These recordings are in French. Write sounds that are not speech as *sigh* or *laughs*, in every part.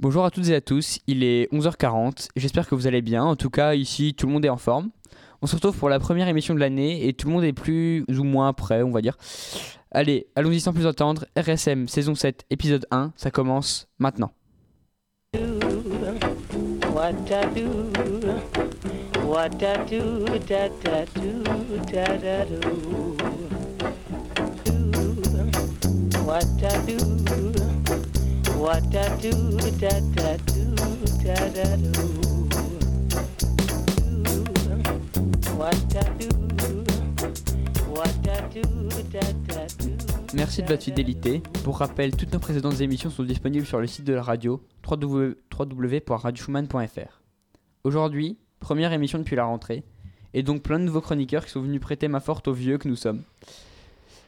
Bonjour à toutes et à tous, il est 11h40, j'espère que vous allez bien, en tout cas ici tout le monde est en forme. On se retrouve pour la première émission de l'année et tout le monde est plus ou moins prêt on va dire. Allez, allons-y sans plus attendre, RSM saison 7 épisode 1, ça commence maintenant. Merci de votre fidélité. Pour rappel, toutes nos précédentes émissions sont disponibles sur le site de la radio www.radioschumann.fr. Aujourd'hui, première émission depuis la rentrée, et donc plein de nouveaux chroniqueurs qui sont venus prêter ma forte aux vieux que nous sommes.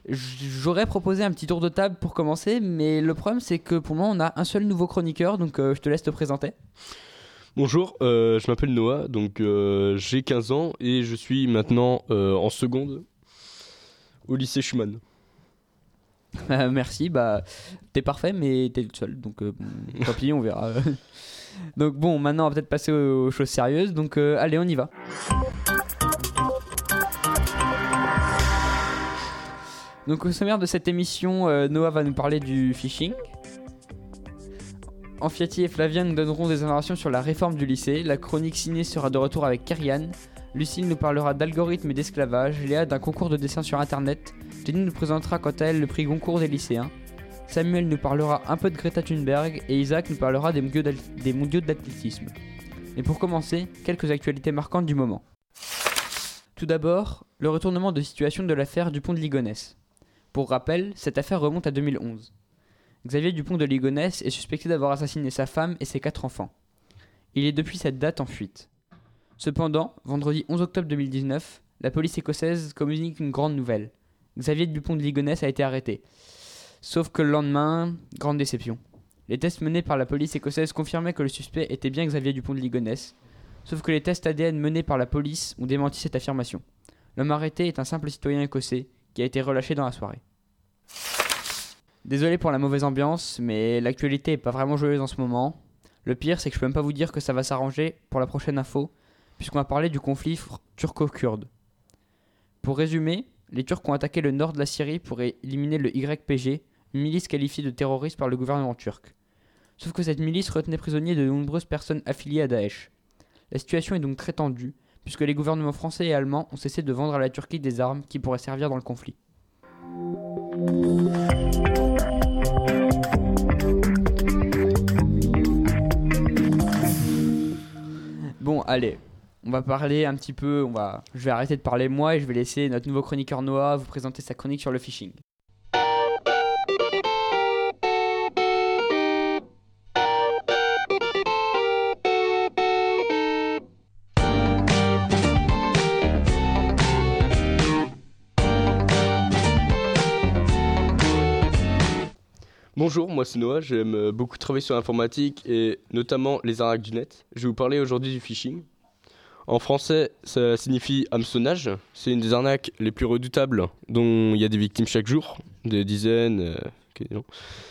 J'aurais proposé un petit tour de table pour commencer, mais le problème c'est que pour moi on a un seul nouveau chroniqueur, donc euh, je te laisse te présenter. Bonjour, euh, je m'appelle Noah, donc euh, j'ai 15 ans et je suis maintenant en seconde au lycée Schumann. *laughs* Merci, bah t'es parfait, mais t'es le seul, donc tant pis, on verra. *laughs* donc bon, maintenant on va peut-être passer aux, aux choses sérieuses, donc allez, on y va. Donc au sommaire de cette émission, euh, Noah va nous parler du phishing. Amfiati et Flavien nous donneront des informations sur la réforme du lycée. La chronique ciné sera de retour avec Karian. Lucille nous parlera d'algorithmes et d'esclavage. Léa d'un concours de dessin sur internet. Jenny nous présentera quant à elle le prix Goncourt des lycéens. Samuel nous parlera un peu de Greta Thunberg et Isaac nous parlera des mondiaux d'al- des mondiaux d'athlétisme. Et pour commencer, quelques actualités marquantes du moment. Tout d'abord, le retournement de situation de l'affaire Dupont de Ligonnès. Pour rappel, cette affaire remonte à 2011. Xavier Dupont de Ligonnès est suspecté d'avoir assassiné sa femme et ses quatre enfants. Il est depuis cette date en fuite. Cependant, vendredi 11 octobre 2019, la police écossaise communique une grande nouvelle. Xavier Dupont de Ligonnès a été arrêté. Sauf que le lendemain, grande déception. Les tests menés par la police écossaise confirmaient que le suspect était bien Xavier Dupont de Ligonnès. Sauf que les tests ADN menés par la police ont démenti cette affirmation. L'homme arrêté est un simple citoyen écossais qui a été relâché dans la soirée. Désolé pour la mauvaise ambiance, mais l'actualité est pas vraiment joyeuse en ce moment. Le pire, c'est que je peux même pas vous dire que ça va s'arranger pour la prochaine info, puisqu'on va parler du conflit turco-kurde. Pour résumer, les Turcs ont attaqué le nord de la Syrie pour éliminer le YPG, une milice qualifiée de terroriste par le gouvernement turc. Sauf que cette milice retenait prisonniers de nombreuses personnes affiliées à Daesh. La situation est donc très tendue, puisque les gouvernements français et allemands ont cessé de vendre à la Turquie des armes qui pourraient servir dans le conflit. Allez, on va parler un petit peu, je vais arrêter de parler moi et je vais laisser notre nouveau chroniqueur Noah vous présenter sa chronique sur le phishing. Bonjour, moi c'est Noah, j'aime beaucoup travailler sur l'informatique et notamment les arnaques du net. Je vais vous parler aujourd'hui du phishing. En français, ça signifie hameçonnage. C'est une des arnaques les plus redoutables dont il y a des victimes chaque jour, des dizaines. euh.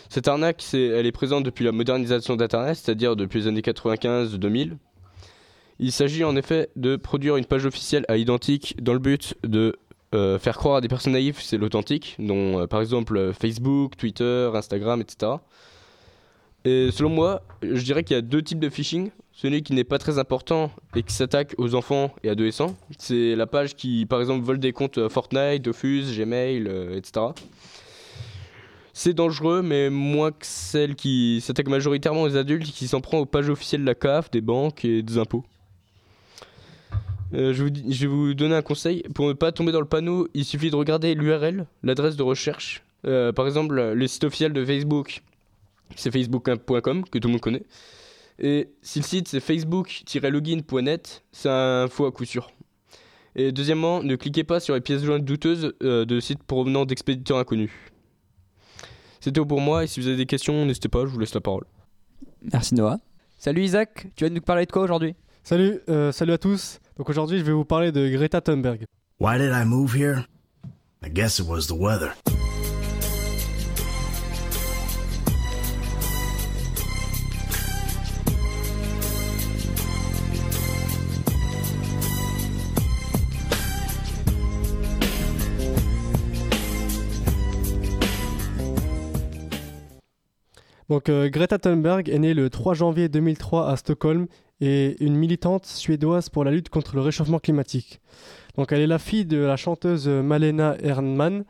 Cette arnaque, elle est présente depuis la modernisation d'Internet, c'est-à-dire depuis les années 95-2000. Il s'agit en effet de produire une page officielle à identique dans le but de euh, faire croire à des personnes naïves c'est l'authentique, dont euh, par exemple euh, Facebook, Twitter, Instagram, etc. Et selon moi, je dirais qu'il y a deux types de phishing. Celui qui n'est pas très important et qui s'attaque aux enfants et adolescents, c'est la page qui, par exemple, vole des comptes Fortnite, Dofus, Gmail, etc. C'est dangereux, mais moins que celle qui s'attaque majoritairement aux adultes et qui s'en prend aux pages officielles de la CAF, des banques et des impôts. Euh, je, vous, dis- je vais vous donner un conseil. Pour ne pas tomber dans le panneau, il suffit de regarder l'URL, l'adresse de recherche. Euh, par exemple, le site officiel de Facebook, c'est facebook.com, que tout le monde connaît. Et si le site c'est facebook-login.net, c'est un faux à coup sûr. Et deuxièmement, ne cliquez pas sur les pièces jointes douteuses euh, de sites provenant d'expéditeurs inconnus. C'est tout pour moi, et si vous avez des questions, n'hésitez pas, je vous laisse la parole. Merci Noah. Salut Isaac, tu vas nous parler de quoi aujourd'hui? Salut, euh, salut à tous. Donc aujourd'hui, je vais vous parler de Greta Thunberg. Why did I move here? I guess it was the weather. Donc euh, Greta Thunberg est née le 3 janvier 2003 à Stockholm et une militante suédoise pour la lutte contre le réchauffement climatique. Donc elle est la fille de la chanteuse Malena Ernman.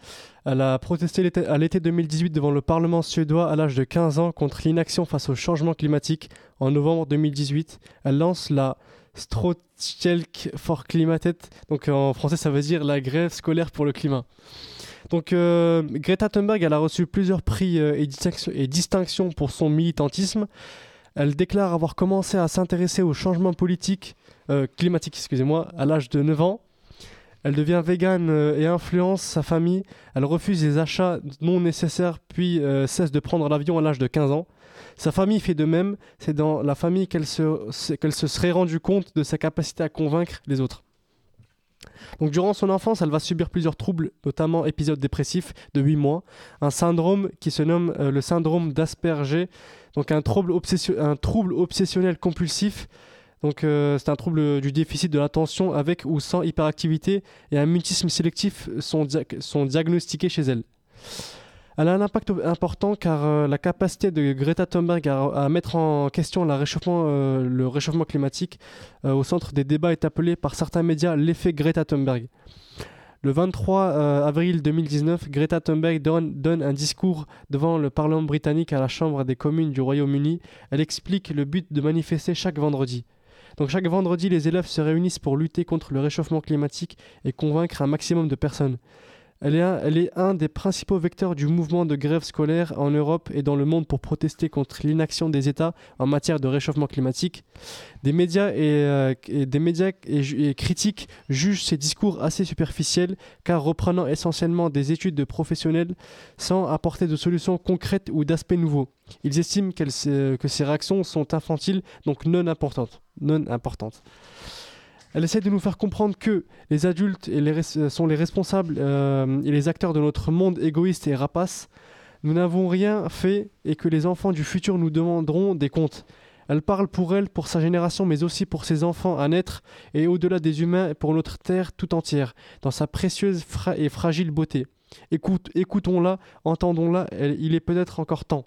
Elle a protesté à l'été 2018 devant le Parlement suédois à l'âge de 15 ans contre l'inaction face au changement climatique. En novembre 2018, elle lance la Strotjelk for Klimatet. Donc en français, ça veut dire la grève scolaire pour le climat. Donc euh, Greta Thunberg, elle a reçu plusieurs prix euh, et distinctions pour son militantisme. Elle déclare avoir commencé à s'intéresser au changement politique, euh, climatique, excusez-moi, à l'âge de 9 ans. Elle devient végane euh, et influence sa famille. Elle refuse les achats non nécessaires, puis euh, cesse de prendre l'avion à l'âge de 15 ans. Sa famille fait de même. C'est dans la famille qu'elle se, serait rendue compte de sa capacité à convaincre les autres. Donc durant son enfance, elle va subir plusieurs troubles, notamment épisodes dépressifs de 8 mois, un syndrome qui se nomme euh, le syndrome d'Asperger, donc un trouble, obsessionnel compulsif. Euh, c'est un trouble du déficit de l'attention avec ou sans hyperactivité et un mutisme sélectif sont, dia- sont diagnostiqués chez elle. Elle a un impact important car euh, la capacité de Greta Thunberg à, mettre en question euh, le réchauffement climatique au centre des débats est appelé par certains médias l'effet Greta Thunberg. Le 23 euh, avril 2019, Greta Thunberg donne, donne un discours devant le Parlement britannique à la Chambre des communes du Royaume-Uni. Elle explique le but de manifester chaque vendredi. Donc chaque vendredi, les élèves se réunissent pour lutter contre le réchauffement climatique et convaincre un maximum de personnes. Elle est, un, des principaux vecteurs du mouvement de grève scolaire en Europe et dans le monde pour protester contre l'inaction des États en matière de réchauffement climatique. Des médias et, euh, des médias et, critiques jugent ces discours assez superficiels car reprenant essentiellement des études de professionnels sans apporter de solutions concrètes ou d'aspects nouveaux. Ils estiment se- que ces réactions sont infantiles, donc non importantes. Non importantes. Elle essaie de nous faire comprendre que les adultes sont les responsables euh, et les acteurs de notre monde égoïste et rapace. Nous n'avons rien fait et que les enfants du futur nous demanderont des comptes. Elle parle pour elle, pour sa génération, mais aussi pour ses enfants à naître et au-delà des humains pour notre terre tout entière, dans sa précieuse et fragile beauté. Écoutons-la, entendons-la, il est peut-être encore temps.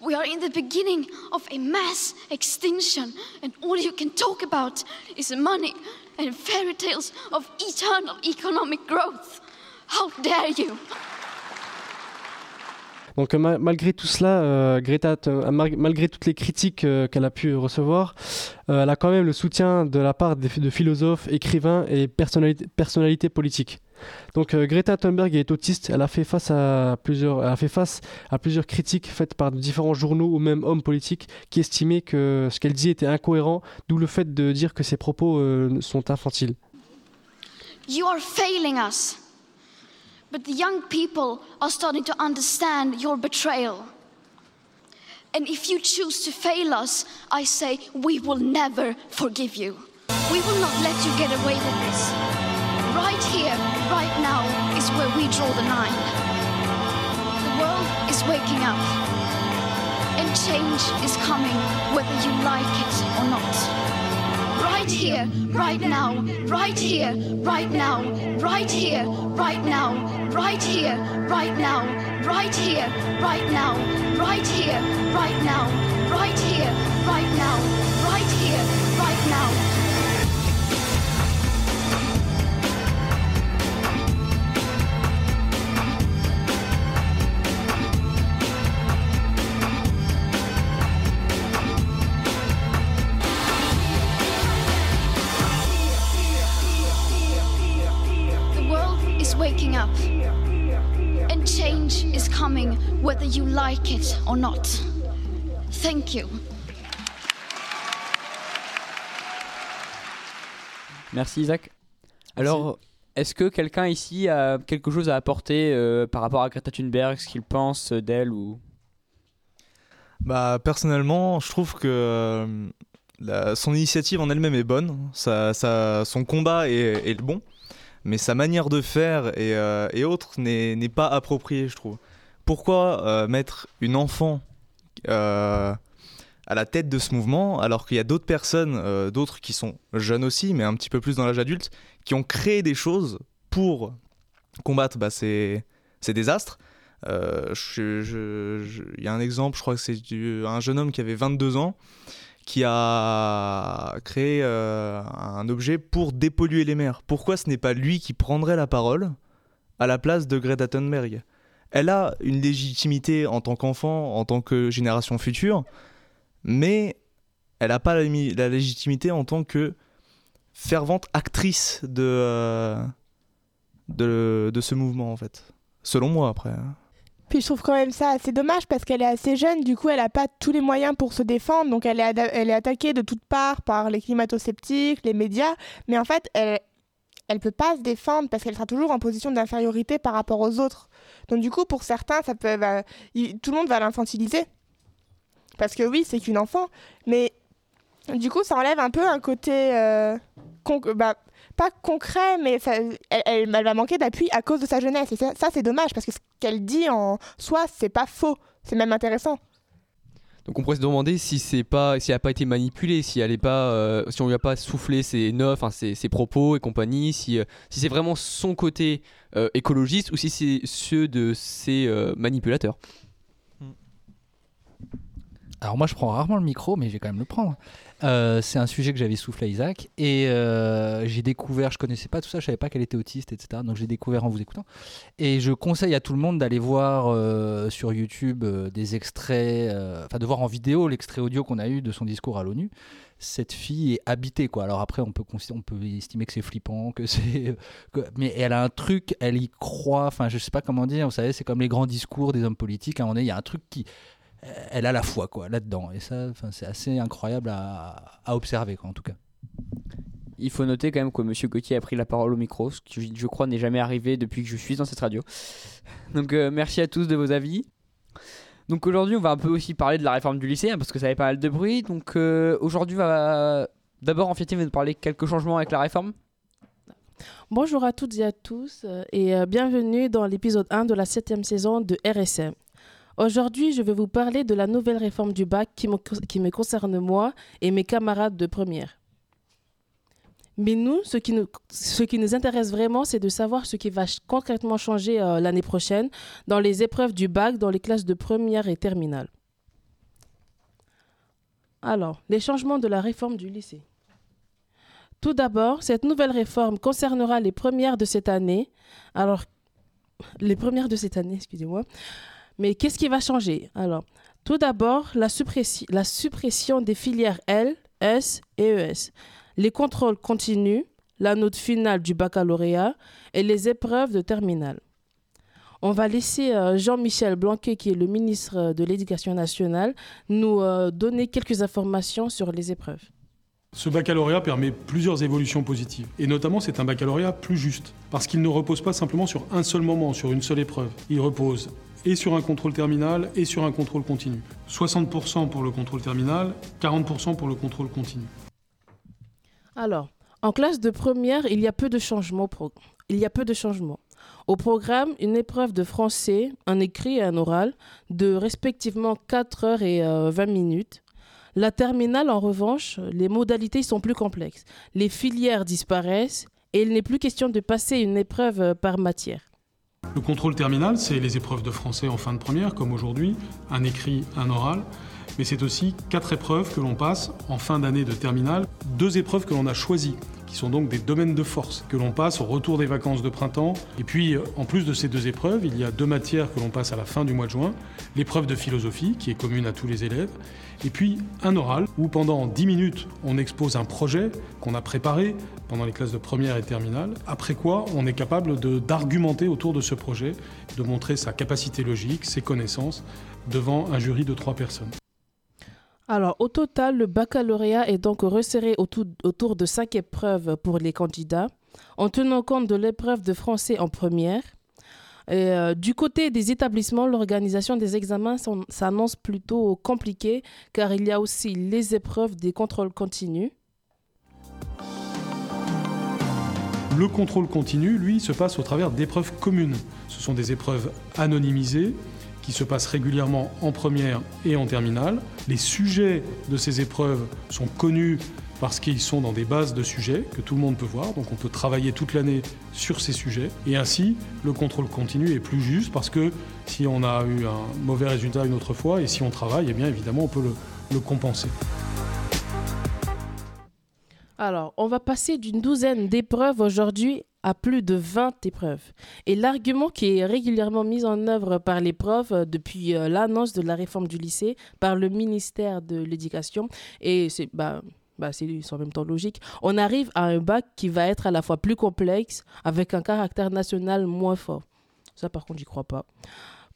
We are in the beginning of a mass extinction, and all you can talk about is money and fairy tales of eternal economic growth. How dare you! Donc ma- malgré tout cela, euh, Greta, euh, malgré toutes les critiques euh, qu'elle a pu recevoir, euh, elle a quand même le soutien de la part de philosophes, écrivains et personnalités, personnalités politiques. Donc euh, Greta Thunberg est autiste, elle a fait face à plusieurs, critiques faites par différents journaux ou même hommes politiques qui estimaient que ce qu'elle dit était incohérent, d'où le fait de dire que ses propos euh, sont infantiles. You are failing us. But the young people are starting to understand your betrayal. And if you choose to fail us, I say we will never forgive you. We will not let you get away with this. Right here, right now, is where we draw the line. The world is waking up. And change is coming, whether you like it or not right here, right now, right here, right now, right here, right now, right here, right now, right here, right now, right here, right now, right here, right now, right here, right now. Whether you like it or not. Thank you. Merci Isaac. Alors, Est-ce que quelqu'un ici a quelque chose à apporter euh, par rapport à Greta Thunberg, ce qu'il pense d'elle ou? Bah personnellement, je trouve que euh, la- son initiative en elle-même est bonne, ça, ça- son combat est, est le bon, mais sa manière de faire et, euh, et autres n'est n'est pas appropriée, je trouve. Pourquoi euh, mettre une enfant euh, à la tête de ce mouvement alors qu'il y a d'autres personnes, euh, d'autres qui sont jeunes aussi, mais un petit peu plus dans l'âge adulte, qui ont créé des choses pour combattre bah, ces, ces désastres Il y a un exemple, je crois que c'est un jeune homme qui avait 22 ans qui a créé un objet pour dépolluer les mers. Pourquoi ce n'est pas lui qui prendrait la parole à la place de Greta Thunberg? Elle a une légitimité en tant qu'enfant, en tant que génération future, mais elle n'a pas la, légitimité en tant que fervente actrice de, euh, de, de ce mouvement, en fait. Selon moi, après. hein. Puis je trouve quand même ça assez dommage parce qu'elle est assez jeune, du coup elle n'a pas tous les moyens pour se défendre, donc elle est, elle est attaquée de toutes parts par les climato-sceptiques, les médias, mais en fait elle elle peut pas se défendre parce qu'elle sera toujours en position d'infériorité par rapport aux autres. Donc du coup pour certains ça peut tout le monde va l'infantiliser parce que oui c'est qu'une enfant, mais du coup ça enlève un peu un côté euh, con- bah, pas concret, mais elle va manquer d'appui à cause de sa jeunesse. Et ça, ça, c'est dommage parce que ce qu'elle dit en soi, c'est pas faux. C'est même intéressant. Donc on pourrait se demander si c'est pas si elle a pas été manipulée, si elle est pas euh, si on lui a pas soufflé ses neufs, enfin ses, propos et compagnie, si euh, si c'est vraiment son côté euh, écologiste ou si c'est ceux de ses manipulateurs. Alors moi je prends rarement le micro, mais je vais quand même le prendre. Euh, c'est un sujet que j'avais soufflé à Isaac et euh, j'ai découvert, je connaissais pas tout ça, je savais pas qu'elle était autiste, etc. Donc j'ai découvert en vous écoutant. Et je conseille à tout le monde d'aller voir euh, sur YouTube des extraits, enfin de voir en vidéo l'extrait audio qu'on a eu de son discours à l'ONU. Cette fille est habitée quoi. Alors après on peut on peut estimer que c'est flippant, que c'est, mais elle a un truc, elle y croit. Enfin je sais pas comment dire. Vous savez c'est comme les grands discours des hommes politiques. À un moment donné, il y a un truc qui elle a la foi quoi là-dedans et ça c'est assez incroyable à, à observer quoi en tout cas Il faut noter quand même que Monsieur Gauthier a pris la parole au micro, ce qui je crois n'est jamais arrivé depuis que je suis dans cette radio. *laughs* Donc euh, merci à tous de vos avis. Donc aujourd'hui on va un peu aussi parler de la réforme du lycée hein, parce que ça avait pas mal de bruit. Donc euh, aujourd'hui va d'abord Enfiati va nous parler quelques changements avec la réforme. Bonjour à toutes et à tous euh, et bienvenue dans l'épisode 1 de la septième saison de RSM. Aujourd'hui, je vais vous parler de la nouvelle réforme du bac qui me, concerne moi et mes camarades de première. Mais nous, ce qui nous, intéresse vraiment, c'est de savoir ce qui va concrètement changer euh, l'année prochaine dans les épreuves du bac dans les classes de première et terminale. Alors, les changements de la réforme du lycée. Tout d'abord, cette nouvelle réforme concernera les premières de cette année. Alors, les premières de cette année, excusez-moi. Mais qu'est-ce qui va changer? Alors, tout d'abord, la, suppressi- la suppression des filières L, S et ES, les contrôles continus, la note finale du baccalauréat et les épreuves de terminale. On va laisser euh, Jean-Michel Blanquet, qui est le ministre euh, de l'Éducation nationale, nous euh, donner quelques informations sur les épreuves. Ce baccalauréat permet plusieurs évolutions positives. Et notamment, c'est un baccalauréat plus juste. Parce qu'il ne repose pas simplement sur un seul moment, sur une seule épreuve. Il repose et sur un contrôle terminal et sur un contrôle continu. 60% pour le contrôle terminal, 40% pour le contrôle continu. Alors, en classe de première, il y a peu de changements. Il y a peu de changements. Au programme, une épreuve de français, un écrit et un oral, de respectivement 4 heures et euh, 20 minutes. La terminale, en revanche, les modalités sont plus complexes. Les filières disparaissent et il n'est plus question de passer une épreuve euh, par matière. Le contrôle terminal, c'est les épreuves de français en fin de première, comme aujourd'hui, un écrit, un oral. Mais c'est aussi quatre épreuves que l'on passe en fin d'année de terminale, deux épreuves que l'on a choisies, qui sont donc des domaines de force, que l'on passe au retour des vacances de printemps. Et puis, euh, en plus de ces deux épreuves, il y a deux matières que l'on passe à la fin du mois de juin. L'épreuve de philosophie, qui est commune à tous les élèves, et puis un oral, où pendant 10 minutes, on expose un projet qu'on a préparé pendant les classes de première et terminale, après quoi on est capable d'argumenter autour de ce projet, de montrer sa capacité logique, ses connaissances, devant un jury de trois personnes. Alors, au total, le baccalauréat est donc resserré autour, de cinq épreuves pour les candidats. en tenant compte de l'épreuve de français en première. Euh, du côté des établissements, l'organisation des examens s'annonce plutôt compliquée car il y a aussi les épreuves des contrôles continus. Le contrôle continu, lui, se passe au travers d'épreuves communes. Ce sont des épreuves anonymisées qui se passent régulièrement en première et en terminale. Les sujets de ces épreuves sont connus parce qu'ils sont dans des bases de sujets que tout le monde peut voir, donc on peut travailler toute l'année sur ces sujets. Et ainsi, le contrôle continu est plus juste parce que si on a eu un mauvais résultat une autre fois et si on travaille, eh bien évidemment on peut le, le compenser. Alors, on va passer d'une douzaine d'épreuves aujourd'hui à plus de 20 épreuves. Et l'argument qui est régulièrement mis en œuvre par les profs euh, depuis euh, l'annonce de la réforme du lycée par le ministère de l'Éducation, et c'est bah, bah, en même temps logique, on arrive à un bac qui va être à la fois plus complexe, avec un caractère national moins fort. Ça, par contre, j'y crois pas.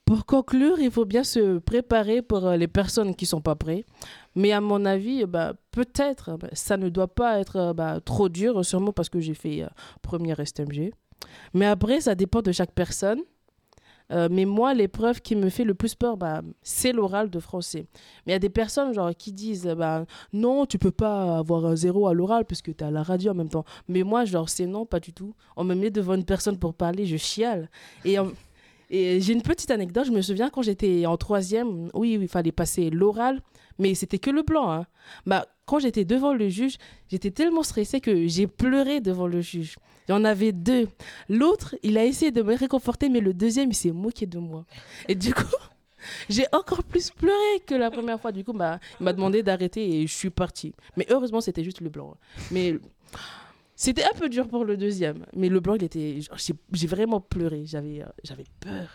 Pour conclure, il faut bien se préparer pour euh, les personnes qui sont pas prêtes. Mais à mon avis, bah, peut-être, bah, ça ne doit pas être euh, bah, trop dur, sûrement parce que j'ai fait euh, première STMG. Mais après, ça dépend de chaque personne. Euh, mais moi, l'épreuve qui me fait le plus peur, bah, c'est l'oral de français. Mais il y a des personnes genre, qui disent bah, non, tu peux pas avoir un zéro à l'oral parce que tu à la radio en même temps. Mais moi, c'est non, pas du tout. On me met devant une personne pour parler, je chiale. Et, et j'ai une petite anecdote. Je me souviens quand j'étais en troisième, oui, il fallait passer l'oral, mais c'était que le blanc. hein. Bah, quand j'étais devant le juge, j'étais tellement stressée que j'ai pleuré devant le juge. Il y en avait deux. L'autre, il a essayé de me réconforter, mais le deuxième, il s'est moqué de moi. Et du coup, *laughs* j'ai encore plus pleuré que la première fois. Du coup, bah, il m'a demandé d'arrêter et je suis partie. Mais heureusement, c'était juste le blanc. Mais c'était un peu dur pour le deuxième. Mais le blanc, il était. J'ai vraiment pleuré. J'avais euh, j'avais peur.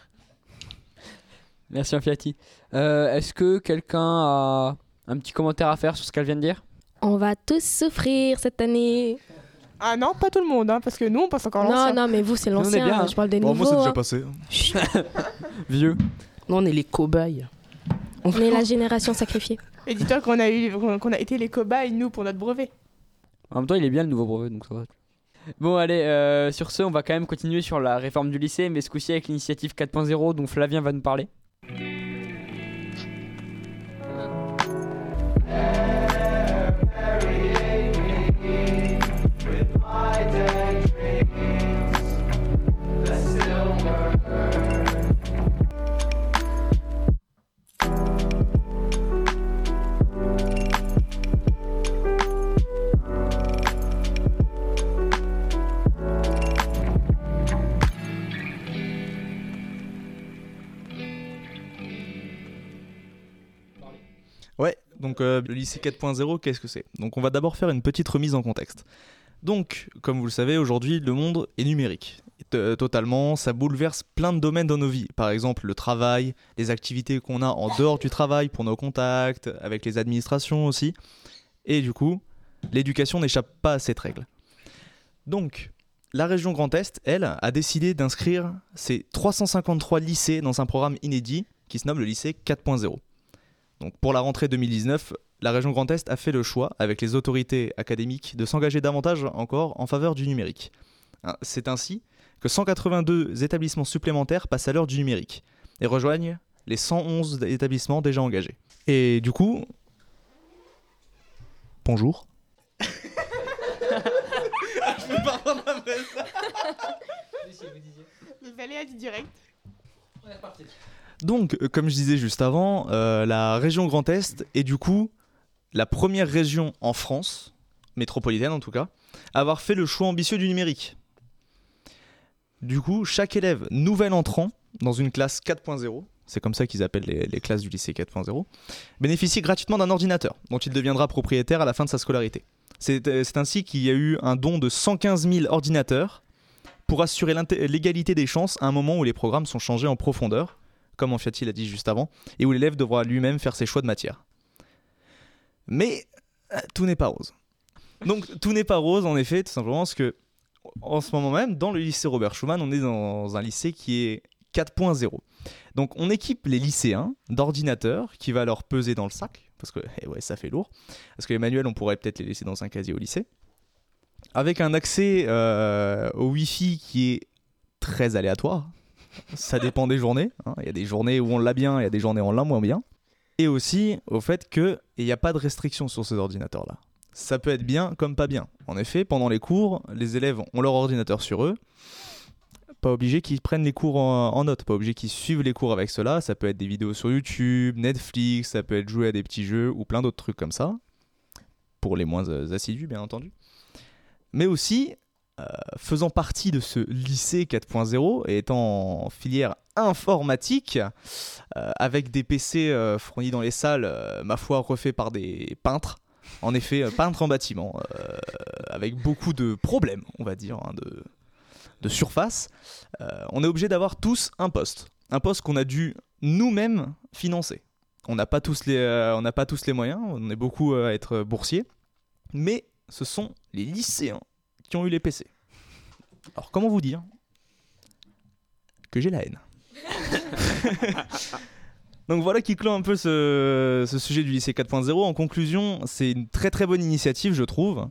Merci Anfiati. Euh, Est-ce que quelqu'un a un petit commentaire à faire sur ce qu'elle vient de dire? On va tous souffrir cette année. Ah non, pas tout le monde, hein, parce que nous, on passe encore Non, l'ancien. non, mais vous, c'est Nous, on est l'ancien. bien, hein. Je parle des Bon, nouveaux. moi, c'est déjà hein. passé. *laughs* Vieux. Nous, on est les cobayes. On est la génération sacrifiée. Et dis-toi qu'on a, eu, qu'on a été les cobayes, nous, pour notre brevet. En même temps, il est bien le nouveau brevet, donc ça va. Bon, allez, euh, sur ce, on va quand même continuer sur la réforme du lycée, mais ce coup-ci avec l'initiative 4.0 dont Flavien va nous parler. Donc euh, le lycée 4.0, qu'est-ce que c'est? Donc on va d'abord faire une petite remise en contexte. Donc, comme vous le savez, aujourd'hui, le monde est numérique. Euh, Totalement, ça bouleverse plein de domaines dans nos vies. Par exemple, le travail, les activités qu'on a en dehors du travail pour nos contacts, avec les administrations aussi. Et du coup, l'éducation n'échappe pas à cette règle. Donc, la région Grand Est, elle, a décidé d'inscrire ses 353 lycées dans un programme inédit qui se nomme le lycée 4.0. Donc pour la rentrée 2019, la région Grand Est a fait le choix, avec les autorités académiques, de s'engager davantage encore en faveur du numérique. Hein, C'est ainsi que 182 établissements supplémentaires passent à l'heure du numérique et rejoignent les 111 établissements déjà engagés. Et du coup... Bonjour. Les aléas du direct. Donc, euh, comme je disais juste avant, euh, la région Grand Est est du coup la première région en France, métropolitaine en tout cas, à avoir fait le choix ambitieux du numérique. Du coup, chaque élève nouvel entrant dans une classe 4.0, c'est comme ça qu'ils appellent les, les classes du lycée 4.0, bénéficie gratuitement d'un ordinateur dont il deviendra propriétaire à la fin de sa scolarité. C'est euh, ainsi qu'il y a eu un don de 115 000 ordinateurs pour assurer l'égalité des chances à un moment où les programmes sont changés en profondeur, comme Anfiati l'a dit juste avant, et où l'élève devra lui-même faire ses choix de matière. Mais euh, tout n'est pas rose. Donc tout n'est pas rose en effet, tout simplement parce que en ce moment même, dans le lycée Robert Schumann, on est dans un lycée qui est 4.0. Donc on équipe les lycéens d'ordinateurs qui va leur peser dans le sac, parce que eh ouais, ça fait lourd, parce que les manuels, on pourrait peut-être les laisser dans un casier au lycée. avec un accès euh, au Wi-Fi qui est très aléatoire. Ça dépend des journées. hein. Il y a des journées où on l'a bien, il y a des journées où on l'a moins bien. Et aussi au fait qu'il n'y a pas de restriction sur ces ordinateurs-là. Ça peut être bien comme pas bien. En effet, pendant les cours, les élèves ont leur ordinateur sur eux. Pas obligé qu'ils prennent les cours en, en note, pas obligé qu'ils suivent les cours avec cela. Ça peut être des vidéos sur YouTube, Netflix, ça peut être jouer à des petits jeux ou plein d'autres trucs comme ça. Pour les moins euh, assidus, bien entendu. Mais aussi, euh, faisant partie de ce lycée 4.0 et étant en filière informatique, euh, avec des PC euh, fournis dans les salles, ma foi, refaits par des peintres. En effet, peintres en bâtiment, avec beaucoup de problèmes, on va dire, hein, de, de surface. On est obligé d'avoir tous un poste. Un poste qu'on a dû nous-mêmes financer. On n'a pas, tous les, pas tous les moyens, on est beaucoup à être boursiers, mais ce sont les lycéens qui ont eu les PC. Alors comment vous dire que j'ai la haine? *laughs* Donc voilà qui clôt un peu ce, ce sujet du lycée 4.0. En conclusion, c'est une très très bonne initiative, je trouve,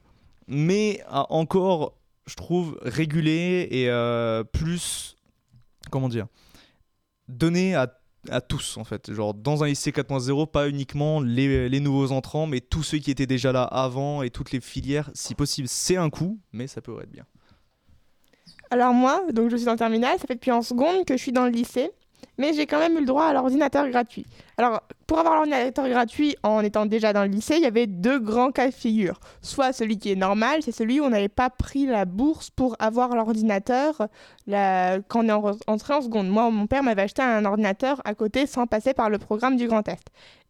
mais encore, je trouve, réguler et euh, plus, comment dire, donner à, à tous en fait. Genre dans un lycée 4.0, pas uniquement les, les nouveaux entrants, mais tous ceux qui étaient déjà là avant et toutes les filières, si possible. C'est un coût, mais ça peut être bien. Alors moi, donc je suis en terminale, ça fait depuis en seconde que je suis dans le lycée, mais j'ai quand même eu le droit à l'ordinateur gratuit. Alors pour avoir l'ordinateur gratuit en étant déjà dans le lycée, il y avait deux grands cas de figure. Soit celui qui est normal, c'est celui où on n'avait pas pris la bourse pour avoir l'ordinateur quand on est en- entré en seconde. Moi, mon père m'avait acheté un ordinateur à côté sans passer par le programme du Grand Est.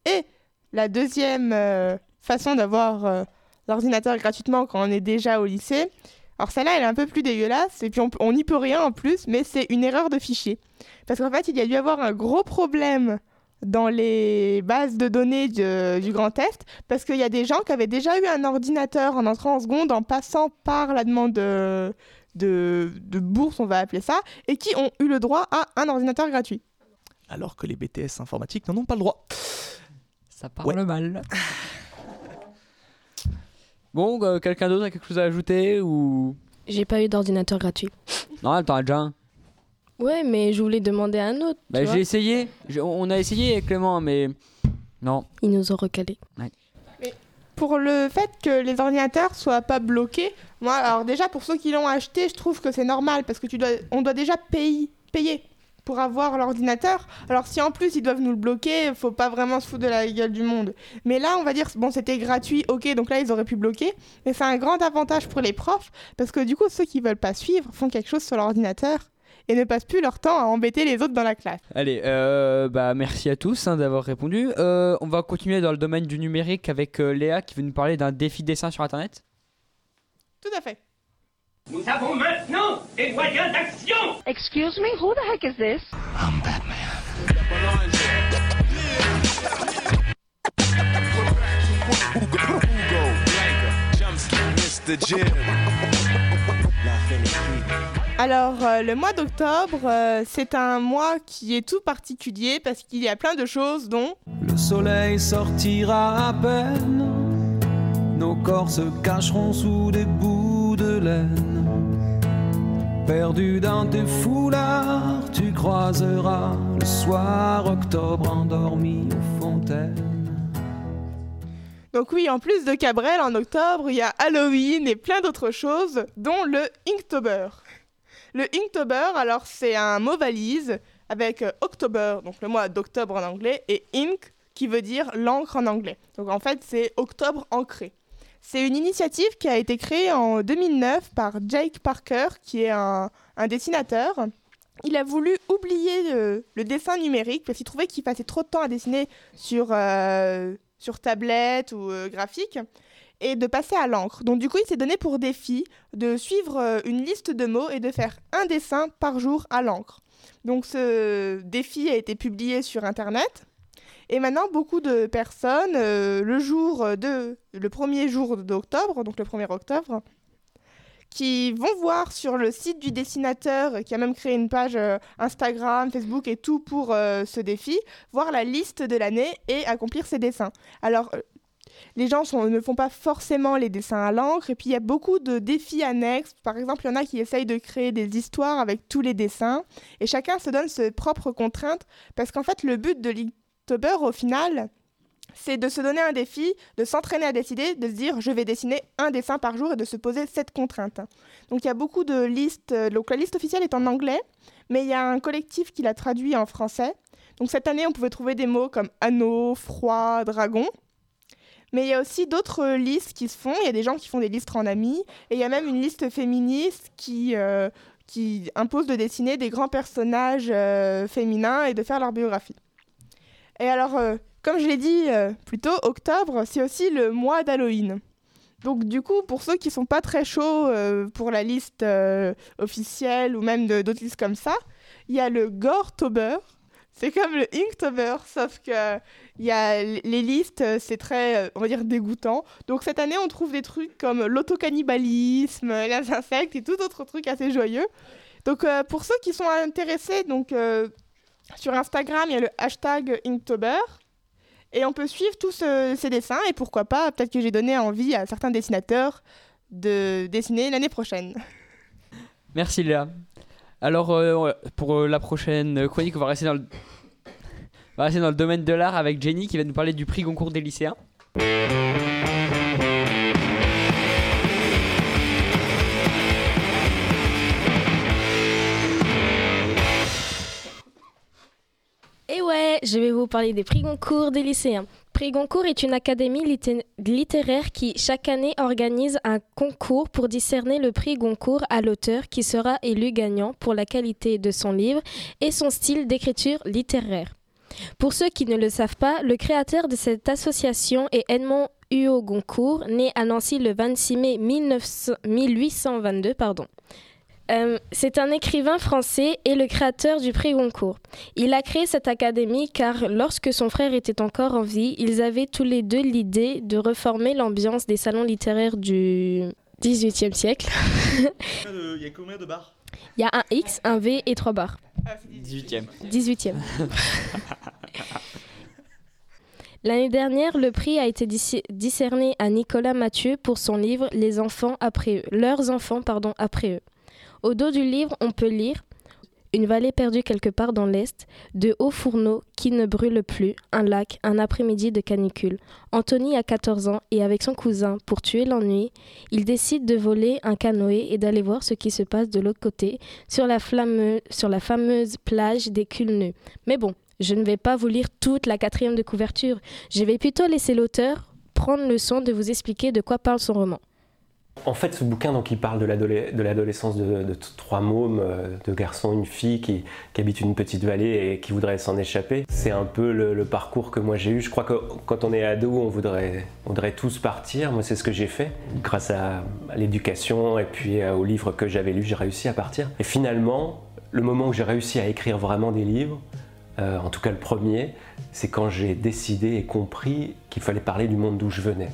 Et la deuxième euh, façon d'avoir euh, l'ordinateur gratuitement quand on est déjà au lycée, alors celle-là, elle est un peu plus dégueulasse, et puis on n'y peut rien en plus, mais c'est une erreur de fichier. Parce qu'en fait, il y a dû avoir un gros problème dans les bases de données du, du Grand Est, parce qu'il y a des gens qui avaient déjà eu un ordinateur en entrant en seconde, en passant par la demande de, de, de bourse, on va appeler ça, et qui ont eu le droit à un ordinateur gratuit. Alors que les BTS informatiques n'en ont pas le droit. Ça parle mal. Bon, euh, quelqu'un d'autre a quelque chose à ajouter ou? J'ai pas eu d'ordinateur gratuit. Non, t'en as déjà un. Ouais, mais je voulais demander à un autre. Bah, tu j'ai essayé. On a essayé avec Clément, mais non. Ils nous ont recalé. Pour le fait que les ordinateurs soient pas bloqués, moi, alors déjà pour ceux qui l'ont acheté, je trouve que c'est normal parce que tu dois, on doit déjà payer, payer pour avoir l'ordinateur. Alors si en plus ils doivent nous le bloquer, faut pas vraiment se foutre de la gueule du monde. Mais là, on va dire bon, c'était gratuit, ok, donc là ils auraient pu bloquer, mais c'est un grand avantage pour les profs parce que du coup ceux qui veulent pas suivre font quelque chose sur l'ordinateur et ne passent plus leur temps à embêter les autres dans la classe. Allez, euh, bah merci à tous hein, d'avoir répondu. Euh, on va continuer dans le domaine du numérique avec euh, Léa qui veut nous parler d'un défi dessin sur Internet. Tout à fait. Nous avons maintenant des moyens d'action Excuse me, who the heck is this? I'm Batman. Alors, euh, le mois d'octobre, euh, c'est un mois qui est tout particulier parce qu'il y a plein de choses dont Le soleil sortira à peine, nos corps se cacheront sous des bouts de laine. Perdu dans tes foulards, tu croiseras le soir octobre endormi aux fontaines. Donc oui, en plus de Cabrel, en octobre, il y a Halloween et plein d'autres choses, dont le Inktober. Le Inktober, alors c'est un mot valise avec euh, October, donc le mois d'octobre en anglais, et Ink, qui veut dire l'encre en anglais. Donc en fait, c'est Octobre ancré. C'est une initiative qui a été créée en 2009 par Jake Parker, qui est un, dessinateur. Il a voulu oublier le, le dessin numérique parce qu'il trouvait qu'il passait trop de temps à dessiner sur, euh, sur tablette ou euh, graphique et de passer à l'encre. Donc du coup, il s'est donné pour défi de suivre euh, une liste de mots et de faire un dessin par jour à l'encre. Donc ce défi a été publié sur Internet. Et maintenant, beaucoup de personnes, euh, le jour de, le premier jour d'octobre, donc le 1er octobre, qui vont voir sur le site du dessinateur, qui a même créé une page euh, Instagram, Facebook et tout pour euh, ce défi, voir la liste de l'année et accomplir ses dessins. Alors, les gens ne font pas forcément les dessins à l'encre. Et puis il y a beaucoup de défis annexes. Par exemple, il y en a qui essayent de créer des histoires avec tous les dessins. Et chacun se donne ses propres contraintes. Parce qu'en fait, le but de l'Inktober, au final, c'est de se donner un défi, de s'entraîner à décider, de se dire je vais dessiner un dessin par jour et de se poser cette contrainte. Donc il y a beaucoup de listes. euh, Donc la liste officielle est en anglais, mais il y a un collectif qui l'a traduit en français. Donc cette année, on pouvait trouver des mots comme anneau, froid, dragon. Mais il y a aussi d'autres listes qui se font. Il y a des gens qui font des listes en amis. Et il y a même une liste féministe qui, euh, qui impose de dessiner des grands personnages euh, féminins et de faire leur biographie. Et alors, euh, comme je l'ai dit euh, plus tôt, octobre, c'est aussi le mois d'Halloween. Donc du coup, pour ceux qui sont pas très chauds euh, pour la liste euh, officielle ou même d'autres listes comme ça, il y a le Goretober. C'est comme le Inktober, sauf que y a les listes, c'est très, on va dire, dégoûtant. Donc cette année, on trouve des trucs comme l'autocannibalisme, *laughs* les insectes et tout autre truc assez joyeux. Donc pour ceux qui sont intéressés, donc sur Instagram, il y a le hashtag Inktober. Et on peut suivre tous ce- ces dessins et pourquoi pas, peut-être que j'ai donné envie à certains dessinateurs de dessiner l'année prochaine. Merci Léa. Alors euh, pour euh, la prochaine chronique, on va rester dans le on va rester dans le domaine de l'art avec Jenny qui va nous parler du prix Goncourt des lycéens. Je vais vous parler des prix Goncourt des lycéens. Prix Goncourt est une académie litté- littéraire qui, chaque année, organise un concours pour discerner le prix Goncourt à l'auteur qui sera élu gagnant pour la qualité de son livre et son style d'écriture littéraire. Pour ceux qui ne le savent pas, le créateur de cette association est Edmond Huot Goncourt, né à Nancy le 26 mai 1900 1822. Pardon. Euh, c'est un écrivain français et le créateur du prix Goncourt. Il a créé cette académie car lorsque son frère était encore en vie, ils avaient tous les deux l'idée de reformer l'ambiance des salons littéraires du XVIIIe siècle. Il y a combien de bars? Il y a un X, un V et trois barres. 18ème. 18e. L'année dernière, le prix a été discerné à Nicolas Mathieu pour son livre Les enfants après eux, leurs enfants pardon après eux. Au dos du livre, on peut lire Une vallée perdue quelque part dans l'est, de hauts fourneaux qui ne brûlent plus, un lac, un après-midi de canicule. Anthony a 14 ans et avec son cousin, pour tuer l'ennui, il décide de voler un canoë et d'aller voir ce qui se passe de l'autre côté, sur la, fameuse plage des Culneux. Mais bon, je ne vais pas vous lire toute la quatrième de couverture. Je vais plutôt laisser l'auteur prendre le soin de vous expliquer de quoi parle son roman. En fait, ce bouquin, il parle de l'adole- de l'adolescence de, de trois mômes, euh, deux garçons, une fille qui, habitent une petite vallée et qui voudraient s'en échapper. C'est un peu le, parcours que moi j'ai eu. Je crois que quand on est ado, on voudrait, voudrait tous partir. Moi, c'est ce que j'ai fait. Grâce à, à l'éducation et puis euh, aux livres que j'avais lus, j'ai réussi à partir. Et finalement, le moment où j'ai réussi à écrire vraiment des livres, euh, en tout cas le premier, c'est quand j'ai décidé et compris qu'il fallait parler du monde d'où je venais.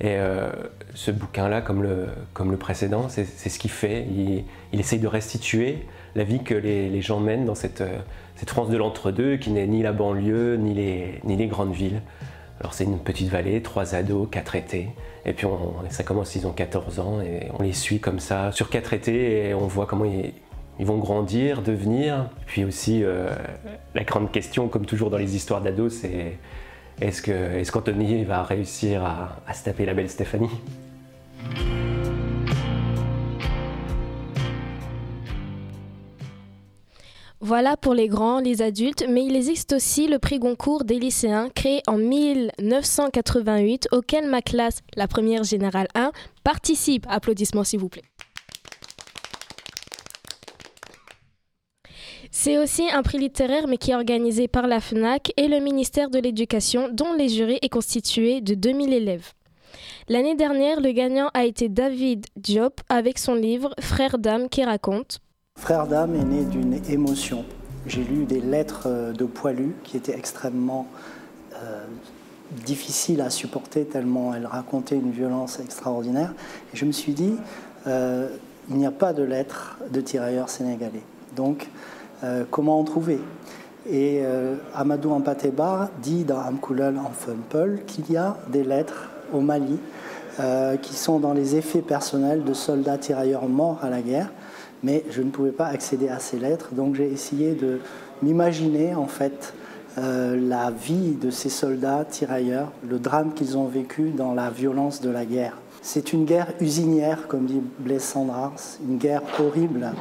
Et euh, ce bouquin-là, comme le, comme le précédent, c'est ce qu'il fait. Il, il essaye de restituer la vie que les, les gens mènent dans cette, euh, cette France de l'entre-deux, qui n'est ni la banlieue, ni les, ni les grandes villes. Alors c'est une petite vallée, trois ados, quatre étés. Et puis ça commence, ils ont 14 ans, et on les suit comme ça sur quatre étés, et on voit comment ils, ils vont grandir, devenir. Puis aussi, euh, la grande question, comme toujours dans les histoires d'ados, c'est est-ce que va réussir à, à se taper la belle Stéphanie? Voilà pour les grands, les adultes, mais il existe aussi le prix Goncourt des lycéens, créé en 1988, auquel ma classe, la première générale 1, participe. Applaudissements s'il vous plaît. C'est aussi un prix littéraire, mais qui est organisé par la FNAC et le ministère de l'Éducation, dont les jurys est constitué de 2000 élèves. L'année dernière, le gagnant a été David Diop avec son livre Frères d'âme qui raconte Frère d'âme est né d'une émotion. J'ai lu des lettres euh, de poilus qui étaient extrêmement euh, difficiles à supporter tellement elles racontaient une violence extraordinaire. Et je me suis dit, euh, il n'y a pas de lettres de tirailleurs sénégalais. Donc, euh, comment en trouver Et euh, Amadou Ampateba dit dans Amkulal en qu'il y a des lettres au Mali euh, qui sont dans les effets personnels de soldats tirailleurs morts à la guerre, mais je ne pouvais pas accéder à ces lettres, donc j'ai essayé de m'imaginer en fait la vie de ces soldats tirailleurs, le drame qu'ils ont vécu dans la violence de la guerre. C'est une guerre usinière, comme dit Blaise Sandras, une guerre horrible.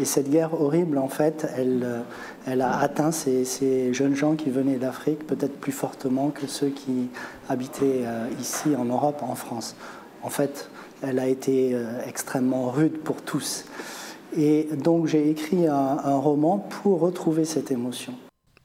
Et cette guerre horrible, en fait, elle, euh, elle a atteint ces, jeunes gens qui venaient d'Afrique peut-être plus fortement que ceux qui habitaient euh, ici en Europe, en France. En fait, elle a été euh, extrêmement rude pour tous. Et donc j'ai écrit un, un roman pour retrouver cette émotion.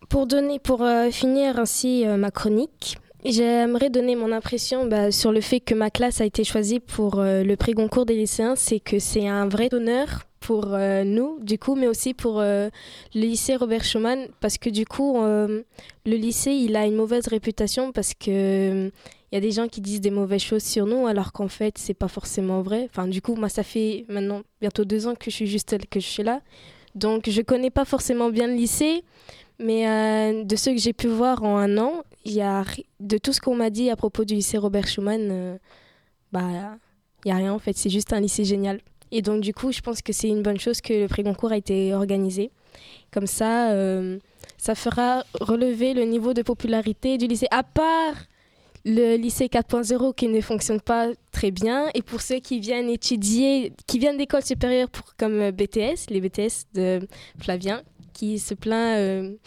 Pour, donner, pour finir ainsi ma chronique, j'aimerais donner mon impression bah, sur le fait que ma classe a été choisie pour euh, le prix Goncourt des lycéens. C'est que c'est un vrai honneur pour euh, nous, du coup, mais aussi pour euh, le lycée Robert Schumann, parce que du coup, le lycée, il a une mauvaise réputation parce que il y a des gens qui disent des mauvaises choses sur nous, alors qu'en fait, c'est pas forcément vrai. Enfin, du coup, moi, ça fait maintenant bientôt deux ans que je suis juste que je suis là, donc je connais pas forcément bien le lycée. Mais de ce que j'ai pu voir en un an, y a de tout ce qu'on m'a dit à propos du lycée Robert Schumann, euh, bah il y a rien en fait. C'est juste un lycée génial. Et donc du coup, je pense que c'est une bonne chose que le prix Goncourt a été organisé. Comme ça, euh, ça fera relever le niveau de popularité du lycée. À part le lycée 4.0 qui ne fonctionne pas très bien. Et pour ceux qui viennent étudier, qui viennent d'écoles supérieures pour, comme euh, BTS, les BTS de Flavien, qui se plaint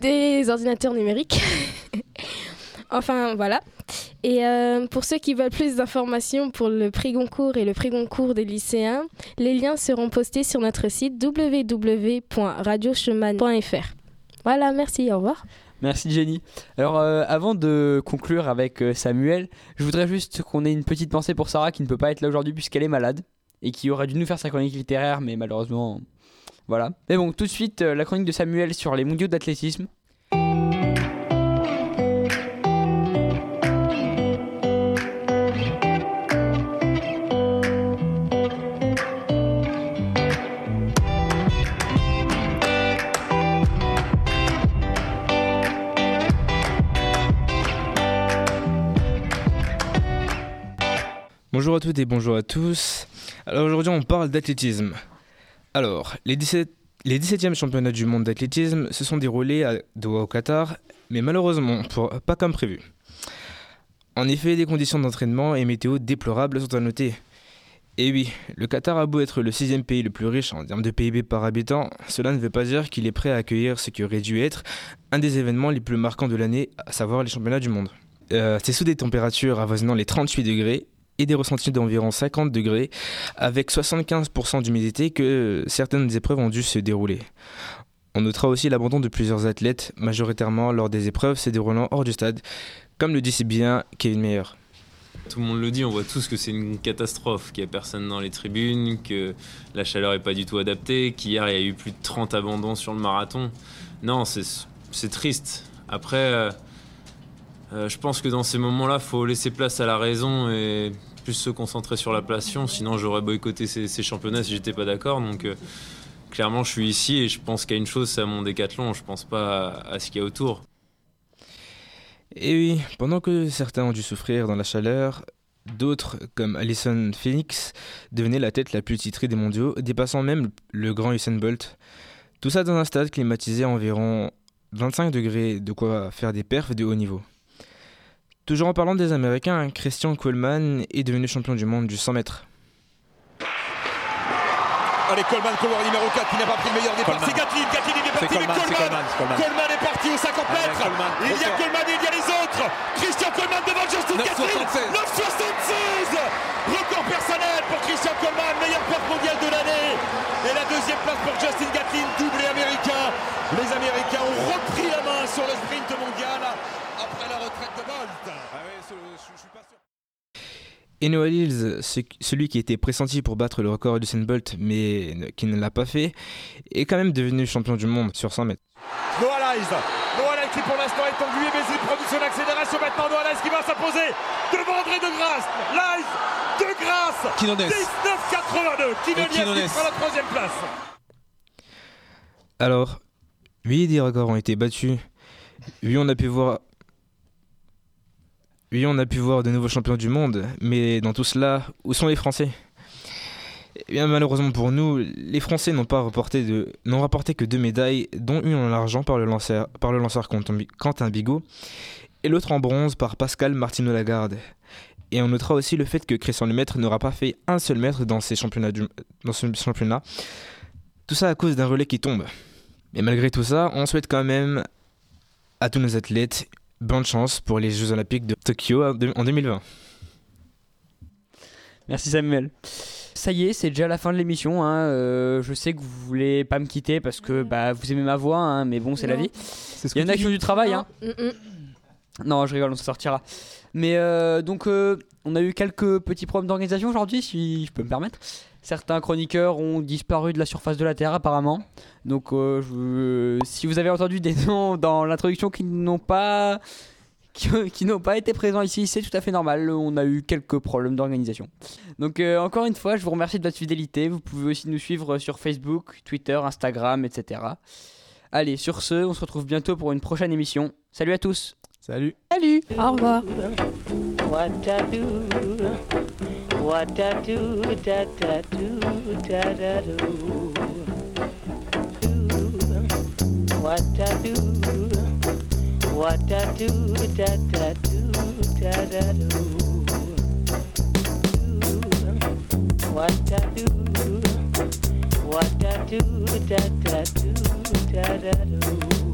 des ordinateurs numériques. *laughs* enfin, voilà. Et euh, pour ceux qui veulent plus d'informations pour le prix Goncourt et le prix Goncourt des lycéens, les liens seront postés sur notre site www.radiochemin.fr. Voilà, merci, au revoir. Merci Jenny. Alors euh, avant de conclure avec euh, Samuel, je voudrais juste qu'on ait une petite pensée pour Sarah qui ne peut pas être là aujourd'hui puisqu'elle est malade et qui aurait dû nous faire sa chronique littéraire mais malheureusement voilà. Mais bon, tout de suite euh, la chronique de Samuel sur les mondiaux d'athlétisme. Bonjour à toutes et bonjour à tous. Alors aujourd'hui on parle d'athlétisme. Alors, les, 17, les 17e championnats du monde d'athlétisme se sont déroulés à Doha au Qatar, mais malheureusement pas comme prévu. En effet, des conditions d'entraînement et météo déplorables sont à noter. Et oui, le Qatar a beau être le sixième pays le plus riche en termes de PIB par habitant, cela ne veut pas dire qu'il est prêt à accueillir ce qui aurait dû être un des événements les plus marquants de l'année, à savoir les championnats du monde. Euh, C'est sous des températures avoisinant les 38 degrés et des ressentis d'environ 50 degrés, avec 75% d'humidité que certaines épreuves ont dû se dérouler. On notera aussi l'abandon de plusieurs athlètes, majoritairement lors des épreuves se déroulant hors du stade, comme le dit si bien Kevin Meyer. Tout le monde le dit, on voit tous que c'est une catastrophe, qu'il n'y a personne dans les tribunes, que la chaleur n'est pas du tout adaptée, qu'hier il y a eu plus de 30 abandons sur le marathon. Non, c'est triste. Après, euh, je pense que dans ces moments-là, il faut laisser place à la raison et plus se concentrer sur la passion. Sinon, j'aurais boycotté ces, championnats si j'étais pas d'accord. Donc, euh, clairement, je suis ici et je pense qu'à une chose, c'est à mon décathlon. Je pense pas à, à ce qu'il y a autour. Et oui, pendant que certains ont dû souffrir dans la chaleur, d'autres, comme Alison Phoenix, devenaient la tête la plus titrée des mondiaux, dépassant même le grand Usain Bolt. Tout ça dans un stade climatisé à environ 25 degrés, de quoi faire des perfs de haut niveau. Toujours en parlant des Américains, Christian Coleman est devenu champion du monde du 100 mètres. Allez, Coleman, couloir numéro 4 qui n'a pas pris le meilleur départ. C'est Gatlin, Gatlin il est parti, mais Coleman, c'est Coleman, Coleman, Coleman. est parti aux 50 mètres. Coleman, il y a. Coleman et il y a les autres. Christian Coleman devant Justin Gatlin. 9,76 Record personnel pour Christian Coleman, meilleur perf mondial de l'année. Et la deuxième place pour Justin Gatlin, doublé américain. Les Américains ont repris la main sur le sprint mondial après la retraite de Bolt. Et Noah Hills, ce- celui qui était pressenti pour battre le record d'Usain Bolt, mais qui ne l'a pas fait, est quand même devenu champion du monde sur 100 mètres. Noah Lyles. Noah Lyles qui pour l'instant est englué, mais il produit son accélération maintenant. Noah Lyles qui va s'imposer devant André de Grasse. Lyles de Grasse. Quinones. 19,82. Et Quinones qui prend la troisième place. Alors, Oui, des records ont été battus. Oui, on a pu voir. Oui, on a pu voir de nouveaux champions du monde, mais dans tout cela, où sont les Français? Eh bien, malheureusement pour nous, les Français n'ont pas rapporté de, rapporté que deux médailles, dont une en argent par le lanceur, Quentin Bigot, et l'autre en bronze par Pascal Martino Lagarde. Et on notera aussi le fait que Christian Lemaître n'aura pas fait un seul mètre dans, ces championnats dans ce championnat. Tout ça à cause d'un relais qui tombe. Mais malgré tout ça, on souhaite quand même à tous nos athlètes bonne chance pour les Jeux Olympiques de Tokyo en deux- en 2020. Merci Samuel. Ça y est, c'est déjà la fin de l'émission. hein. Euh, je sais que vous voulez pas me quitter parce que bah, vous aimez ma voix, hein, mais bon, c'est la vie. ce Il y en a qui ont du travail. Hein. Mm, mm. Non, je rigole, on s'en sortira. Mais euh, donc, euh, on a eu quelques petits problèmes d'organisation aujourd'hui, si je peux me permettre. Certains chroniqueurs ont disparu de la surface de la Terre, apparemment. Donc, euh, je- si vous avez entendu des *laughs* noms dans l'introduction qui n'ont pas. qui, qui n'ont pas été présents ici, c'est tout à fait normal. On a eu quelques problèmes d'organisation. Donc, euh, encore une fois, je vous remercie de votre fidélité. Vous pouvez aussi nous suivre sur Facebook, Twitter, Instagram, etc. Allez, sur ce, on se retrouve bientôt pour une prochaine émission. Salut à tous. Salut. Salut. Au revoir. What I do, do, da da do, da da do. What I do, what I do, da da do, da da do. What I do, what I do, da da do, da da do.